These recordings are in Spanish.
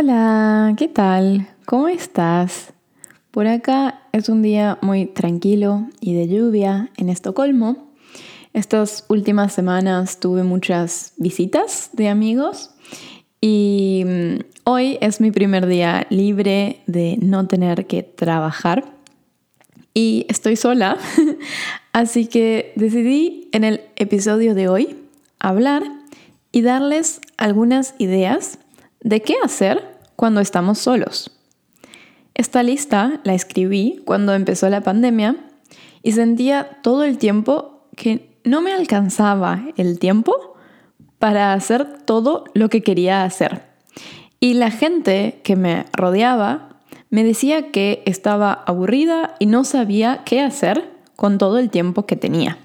Hola, ¿qué tal? ¿Cómo estás? Por acá es un día muy tranquilo y de lluvia en Estocolmo. Estas últimas semanas tuve muchas visitas de amigos y mm, hoy es mi primer día libre de no tener que trabajar y estoy sola, así que decidí en el episodio de hoy hablar y darles algunas ideas de qué hacer cuando estamos solos. Esta lista la escribí cuando empezó la pandemia y sentía todo el tiempo que no me alcanzaba el tiempo para hacer todo lo que quería hacer. Y la gente que me rodeaba me decía que estaba aburrida y no sabía qué hacer con todo el tiempo que tenía.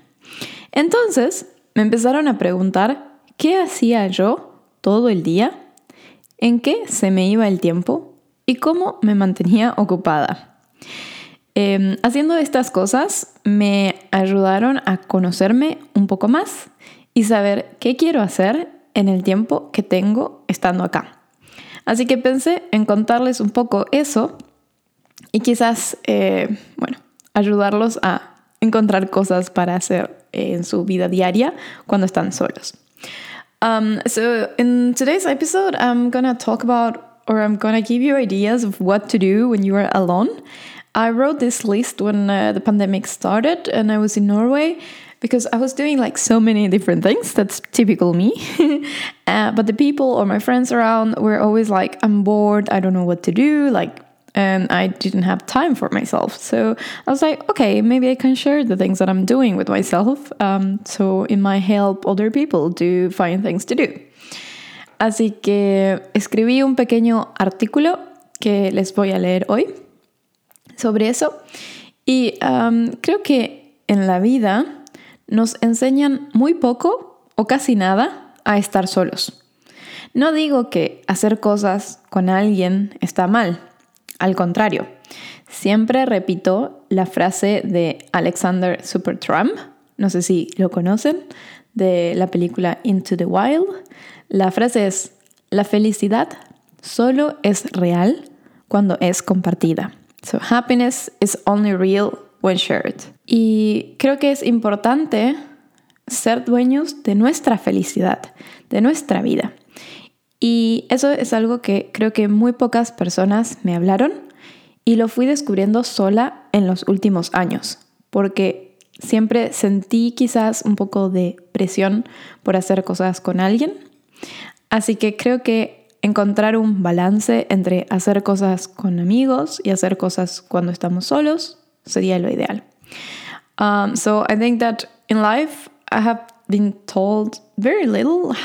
Entonces me empezaron a preguntar qué hacía yo todo el día, en qué se me iba el tiempo y cómo me mantenía ocupada. Em, haciendo estas cosas me ayudaron a conocerme un poco más y saber qué quiero hacer en el tiempo que tengo estando acá. Así que pensé en contarles un poco eso y quizás, eh, bueno, ayudarlos a encontrar cosas para hacer en su vida diaria cuando están solos. Um, so in today's episode, I'm gonna talk about, or I'm gonna give you ideas of what to do when you are alone. I wrote this list when uh, the pandemic started and I was in Norway because I was doing like so many different things. That's typical me. uh, but the people or my friends around were always like, I'm bored, I don't know what to do. Like, and I didn't have time for myself. So I was like, okay, maybe I can share the things that I'm doing with myself. Um, so it might help other people to find things to do. Así que escribí un pequeño artículo que les voy a leer hoy sobre eso. Y um, creo que en la vida nos enseñan muy poco o casi nada a estar solos. No digo que hacer cosas con alguien está mal, al contrario, siempre repito la frase de Alexander Supertramp, no sé si lo conocen, de la película Into the Wild. La frase es, la felicidad solo es real cuando es compartida. So happiness is only real when shared. Y creo que es importante ser dueños de nuestra felicidad, de nuestra vida. Y eso es algo que creo que muy pocas personas me hablaron y lo fui descubriendo sola en los últimos años, porque siempre sentí quizás un poco de presión por hacer cosas con alguien. Así que creo que encontrar un balance entre hacer cosas con amigos y hacer cosas cuando estamos solos sería lo ideal. Um, so I think that in life, I have been told very little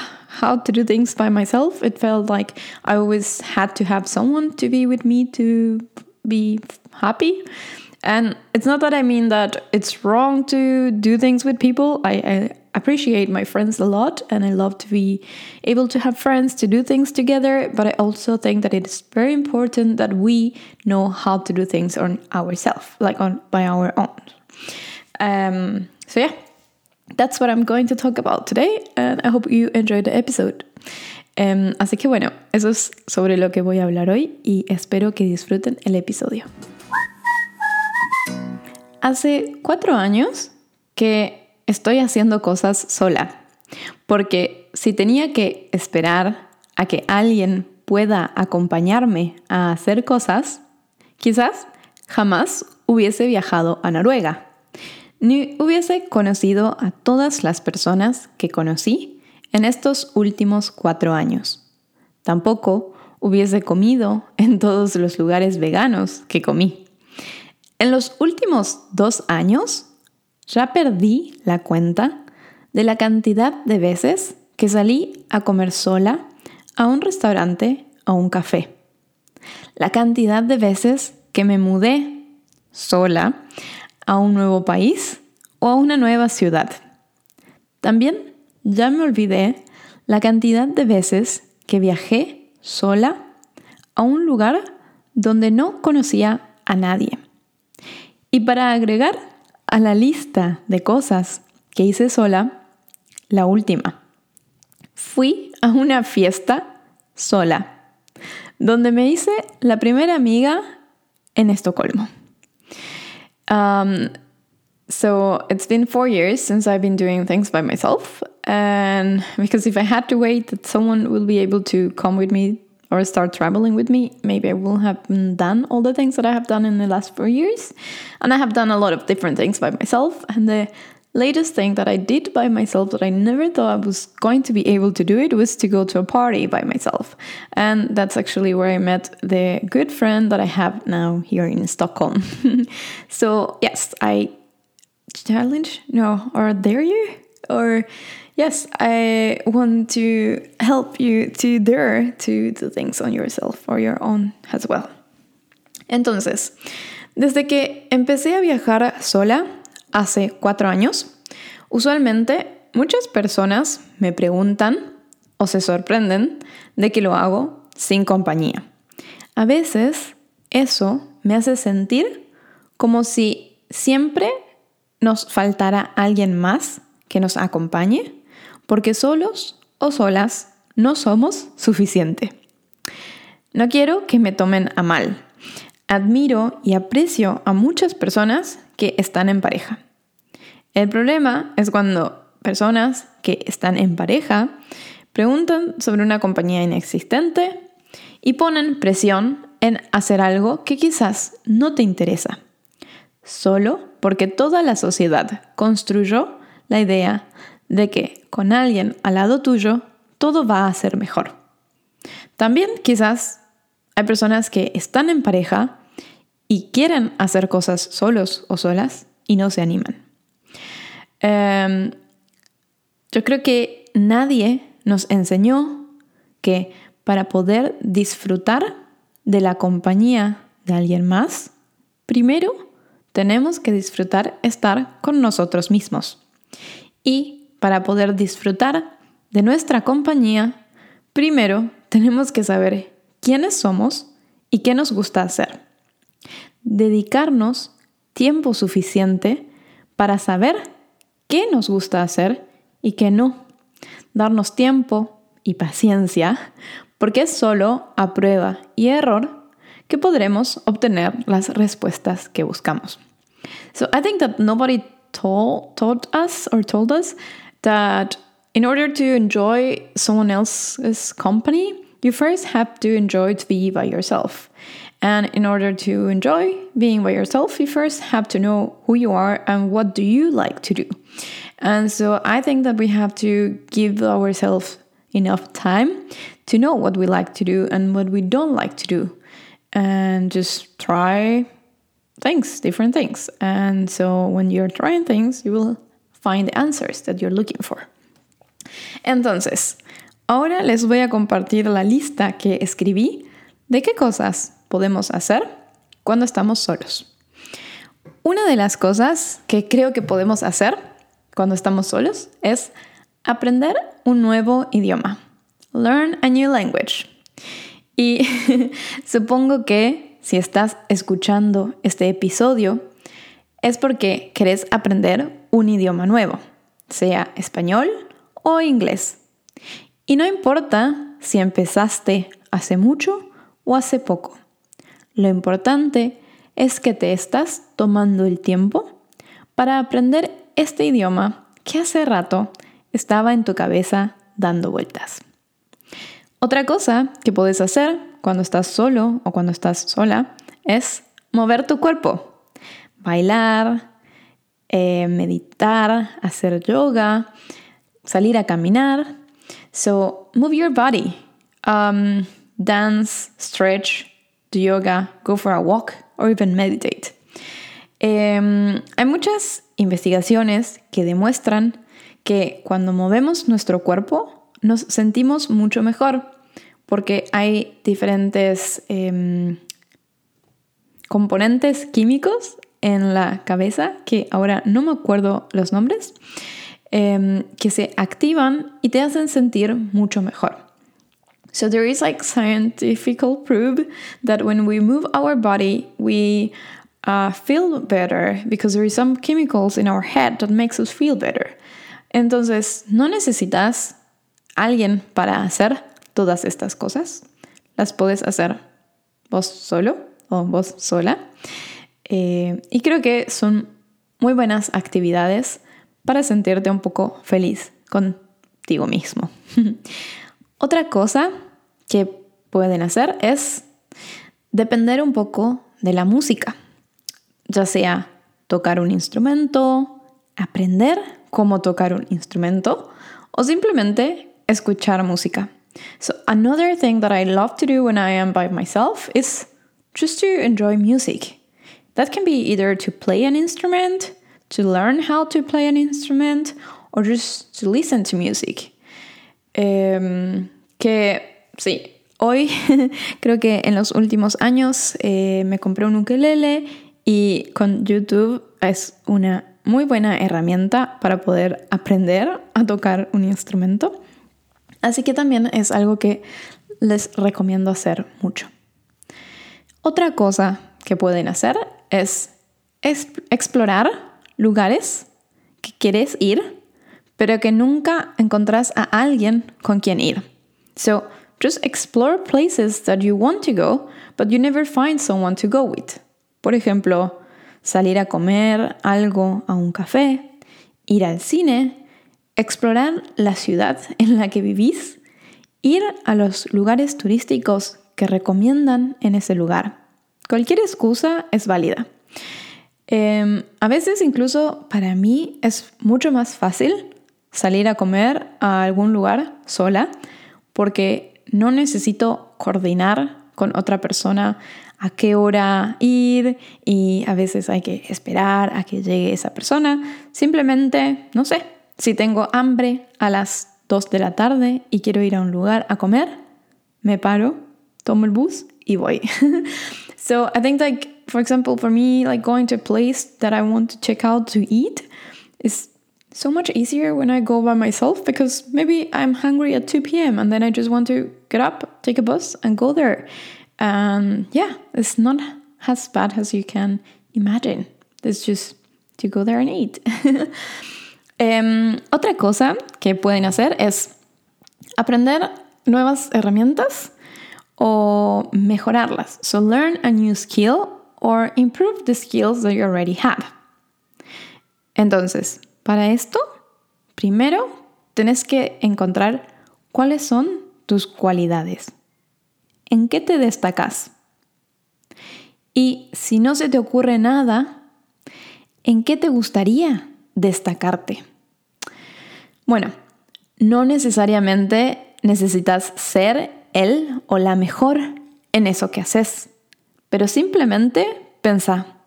how to do things by myself. It felt like I always had to have someone to be with me to be happy. And it's not that I mean that it's wrong to do things with people. I, I appreciate my friends a lot and I love to be able to have friends to do things together. But I also think that it's very important that we know how to do things on ourselves, like on by our own. Um, so yeah, that's what I'm going to talk about today, and I hope you enjoyed the episode. Um, así que bueno, eso es sobre lo que voy a hablar hoy y espero que disfruten el episodio. Hace cuatro años que estoy haciendo cosas sola, porque si tenía que esperar a que alguien pueda acompañarme a hacer cosas, quizás jamás hubiese viajado a Noruega, ni hubiese conocido a todas las personas que conocí en estos últimos cuatro años. Tampoco hubiese comido en todos los lugares veganos que comí. En los últimos dos años ya perdí la cuenta de la cantidad de veces que salí a comer sola a un restaurante o un café. La cantidad de veces que me mudé sola a un nuevo país o a una nueva ciudad. También ya me olvidé la cantidad de veces que viajé sola a un lugar donde no conocía a nadie. Y para agregar a la lista de cosas que hice sola, la última. Fui a una fiesta sola. donde me hice la primera amiga en Estocolmo. Um, so it's been four years since I've been doing things by myself. And because if I had to wait that someone will be able to come with me or start traveling with me, maybe I will have done all the things that I have done in the last four years. And I have done a lot of different things by myself. And the latest thing that I did by myself that I never thought I was going to be able to do it was to go to a party by myself. And that's actually where I met the good friend that I have now here in Stockholm. so, yes, I challenge, no, or dare you? Or yes, I want to help you to dare to do things on yourself or your own as well. Entonces, desde que empecé a viajar sola hace cuatro años, usualmente muchas personas me preguntan o se sorprenden de que lo hago sin compañía. A veces eso me hace sentir como si siempre nos faltara alguien más que nos acompañe porque solos o solas no somos suficiente. No quiero que me tomen a mal. Admiro y aprecio a muchas personas que están en pareja. El problema es cuando personas que están en pareja preguntan sobre una compañía inexistente y ponen presión en hacer algo que quizás no te interesa, solo porque toda la sociedad construyó la idea de que con alguien al lado tuyo todo va a ser mejor. También quizás hay personas que están en pareja y quieren hacer cosas solos o solas y no se animan. Em, yo creo que nadie nos enseñó que para poder disfrutar de la compañía de alguien más, primero tenemos que disfrutar estar con nosotros mismos. Y para poder disfrutar de nuestra compañía, primero tenemos que saber quiénes somos y qué nos gusta hacer. Dedicarnos tiempo suficiente para saber qué nos gusta hacer y qué no. Darnos tiempo y paciencia, porque es solo a prueba y error que podremos obtener las respuestas que buscamos. So I think that nobody taught us or told us that in order to enjoy someone else's company, you first have to enjoy to be by yourself. And in order to enjoy being by yourself, you first have to know who you are and what do you like to do. And so I think that we have to give ourselves enough time to know what we like to do and what we don't like to do and just try things, different things. And so when you're trying things, you will find the answers that you're looking for. Entonces, ahora les voy a compartir la lista que escribí de qué cosas podemos hacer cuando estamos solos. Una de las cosas que creo que podemos hacer cuando estamos solos es aprender un nuevo idioma. Learn a new language. Y supongo que si estás escuchando este episodio es porque querés aprender un idioma nuevo, sea español o inglés. Y no importa si empezaste hace mucho o hace poco. Lo importante es que te estás tomando el tiempo para aprender este idioma que hace rato estaba en tu cabeza dando vueltas. Otra cosa que puedes hacer cuando estás solo o cuando estás sola es mover tu cuerpo, bailar, eh, meditar, hacer yoga, salir a caminar. So move your body, um, dance, stretch, do yoga, go for a walk, or even meditate. Em, hay muchas investigaciones que demuestran que cuando movemos nuestro cuerpo nos sentimos mucho mejor porque hay diferentes em, componentes químicos en la cabeza, que ahora no me acuerdo los nombres, um, que se activan y te hacen sentir mucho mejor. So there is like scientific proof that when we move our body, we uh, feel better because there is some chemicals in our head that makes us feel better. Entonces, no necesitas alguien para hacer todas estas cosas. las puedes hacer vos solo o vos sola. Eh, y creo que son muy buenas actividades para sentirte un poco feliz contigo mismo. Otra cosa que pueden hacer es depender un poco de la música, ya sea tocar un instrumento, aprender cómo tocar un instrumento o simplemente escuchar música. So another thing that I love to do when I am by myself is just to enjoy music. That can be either to play an instrument, to learn how to play an instrument, or just to listen to music. Um, que sí, hoy creo que en los últimos años eh, me compré un ukelele y con YouTube es una muy buena herramienta para poder aprender a tocar un instrumento. Así que también es algo que les recomiendo hacer mucho. Otra cosa que pueden hacer es explorar lugares que quieres ir, pero que nunca encontrás a alguien con quien ir. So, just explore places that you want to go, but you never find someone to go with. Por ejemplo, salir a comer algo a un café, ir al cine, explorar la ciudad en la que vivís, ir a los lugares turísticos que recomiendan en ese lugar. Cualquier excusa es válida. Em, a veces incluso para mí es mucho más fácil salir a comer a algún lugar sola porque no necesito coordinar con otra persona a qué hora ir y a veces hay que esperar a que llegue esa persona. Simplemente, no sé, si tengo hambre a las 2 de la tarde y quiero ir a un lugar a comer, me paro, tomo el bus y voy. so I think like for example for me like going to a place that I want to check out to eat is so much easier when I go by myself because maybe I'm hungry at 2 p.m. and then I just want to get up, take a bus and go there. Um, yeah, it's not as bad as you can imagine. It's just to go there and eat. um, otra cosa que pueden hacer es aprender nuevas herramientas o mejorarlas. So learn a new skill or improve the skills that you already have. Entonces, para esto, primero tienes que encontrar cuáles son tus cualidades. ¿En qué te destacas? Y si no se te ocurre nada, ¿en qué te gustaría destacarte? Bueno, no necesariamente necesitas ser él o la mejor en eso que haces, pero simplemente pensa,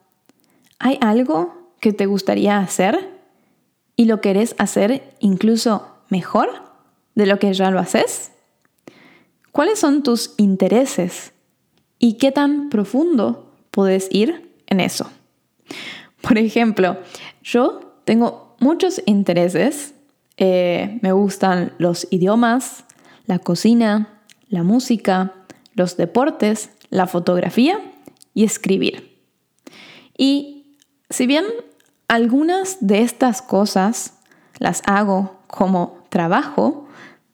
¿hay algo que te gustaría hacer y lo querés hacer incluso mejor de lo que ya lo haces? ¿Cuáles son tus intereses? ¿Y qué tan profundo puedes ir en eso? Por ejemplo, yo tengo muchos intereses. Eh, me gustan los idiomas, la cocina, la música, los deportes, la fotografía y escribir. Y si bien algunas de estas cosas las hago como trabajo,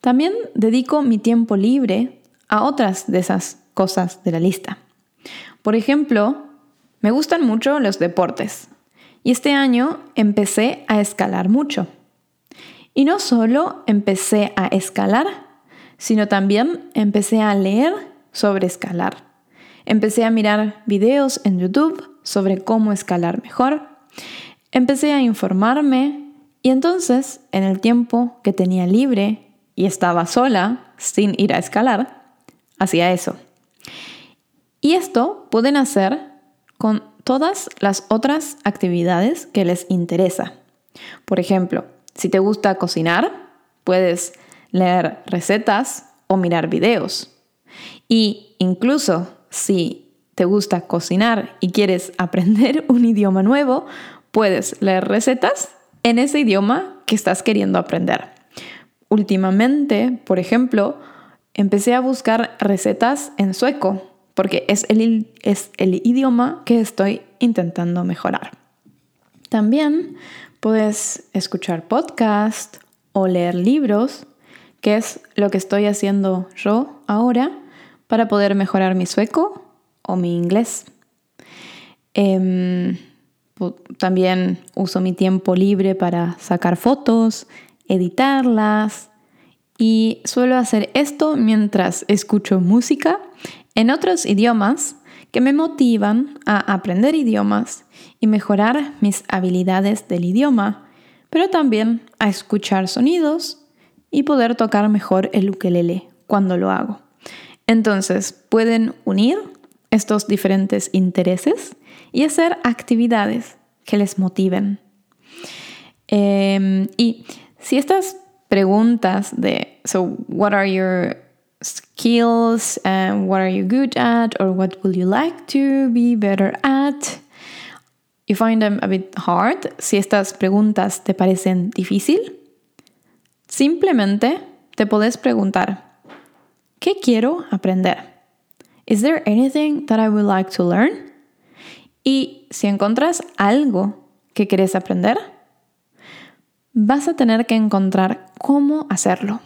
también dedico mi tiempo libre a otras de esas cosas de la lista. Por ejemplo, me gustan mucho los deportes y este año empecé a escalar mucho. Y no solo empecé a escalar, sino también empecé a leer sobre escalar. Empecé a mirar videos en YouTube sobre cómo escalar mejor. Empecé a informarme y entonces, en el tiempo que tenía libre y estaba sola, sin ir a escalar, hacía eso. Y esto pueden hacer con todas las otras actividades que les interesa. Por ejemplo, si te gusta cocinar, puedes leer recetas o mirar videos. Y incluso si te gusta cocinar y quieres aprender un idioma nuevo, puedes leer recetas en ese idioma que estás queriendo aprender últimamente, por ejemplo, empecé a buscar recetas en sueco, porque es el, es el idioma que estoy intentando mejorar. También puedes escuchar podcast o leer libros, que es lo que estoy haciendo yo ahora, para poder mejorar mi sueco o mi inglés. Em, también uso mi tiempo libre para sacar fotos, editarlas y suelo hacer esto mientras escucho música en otros idiomas que me motivan a aprender idiomas y mejorar mis habilidades del idioma, pero también a escuchar sonidos y poder tocar mejor el ukelele cuando lo hago. Entonces, pueden unir estos diferentes intereses y hacer actividades que les motiven. Em, y si estas preguntas de, so, what are your skills and what are you good at or what would you like to be better at? You find them a bit hard. Si estas preguntas te parecen difícil, simplemente te puedes preguntar, ¿qué quiero aprender? Is there anything that I would like to learn? Y si encuentras algo que quieres aprender, vas a tener que encontrar cómo hacerlo.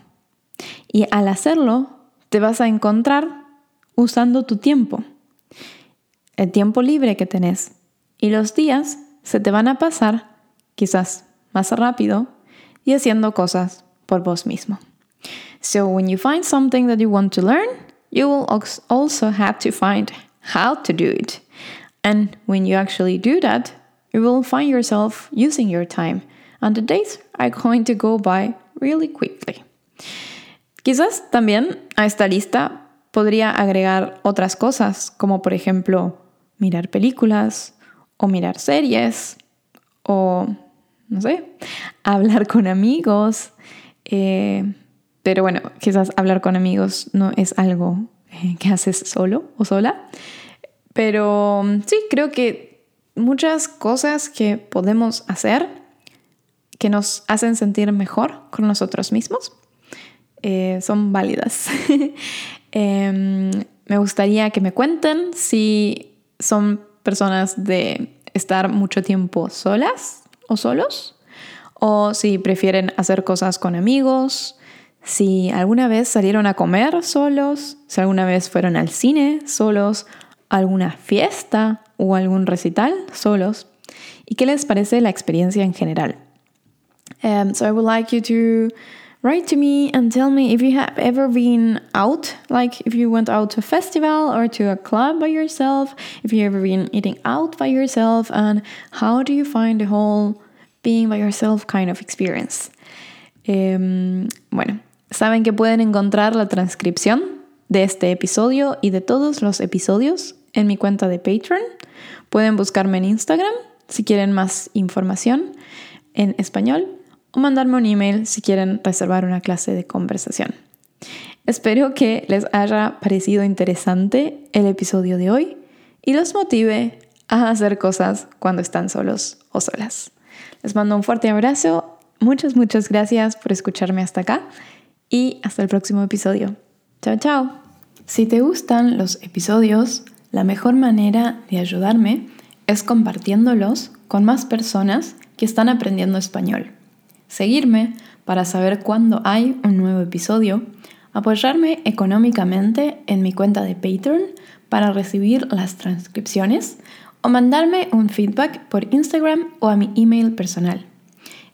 Y al hacerlo, te vas a encontrar usando tu tiempo, el tiempo libre que tenés. Y los días se te van a pasar quizás más rápido y haciendo cosas por vos mismo. So when you find something that you want to learn, you will also have to find how to do it. And when you actually do that, you will find yourself using your time, and the days are going to go by really quickly. Quizás también a esta lista podría agregar otras cosas, como por ejemplo mirar películas o mirar series o, no sé, hablar con amigos, eh, pero bueno, quizás hablar con amigos no es algo eh, que haces solo o sola. Pero sí, creo que muchas cosas que podemos hacer que nos hacen sentir mejor con nosotros mismos eh, son válidas. Em, me gustaría que me cuenten si son personas de estar mucho tiempo solas o solos, o si prefieren hacer cosas con amigos, si alguna vez salieron a comer solos, si alguna vez fueron al cine solos, alguna fiesta o algún recital solos, y qué les parece la experiencia en general. Um, so I would like you to write to me and tell me if you have ever been out, like if you went out to a festival or to a club by yourself, if you ever been eating out by yourself, and how do you find the whole being by yourself kind of experience. Um, bueno, Saben que pueden encontrar la transcripción de este episodio y de todos los episodios en mi cuenta de Patreon. Pueden buscarme en Instagram si quieren más información en español o mandarme un email si quieren reservar una clase de conversación. Espero que les haya parecido interesante el episodio de hoy y los motive a hacer cosas cuando están solos o solas. Les mando un fuerte abrazo. Muchas, muchas gracias por escucharme hasta acá y hasta el próximo episodio. Chao, chao. Si te gustan los episodios, la mejor manera de ayudarme es compartiéndolos con más personas que están aprendiendo español. Seguirme para saber cuándo hay un nuevo episodio, apoyarme económicamente en mi cuenta de Patreon para recibir las transcripciones o mandarme un feedback por Instagram o a mi email personal.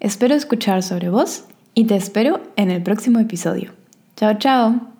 Espero escuchar sobre vos y te espero en el próximo episodio. Chao, chao.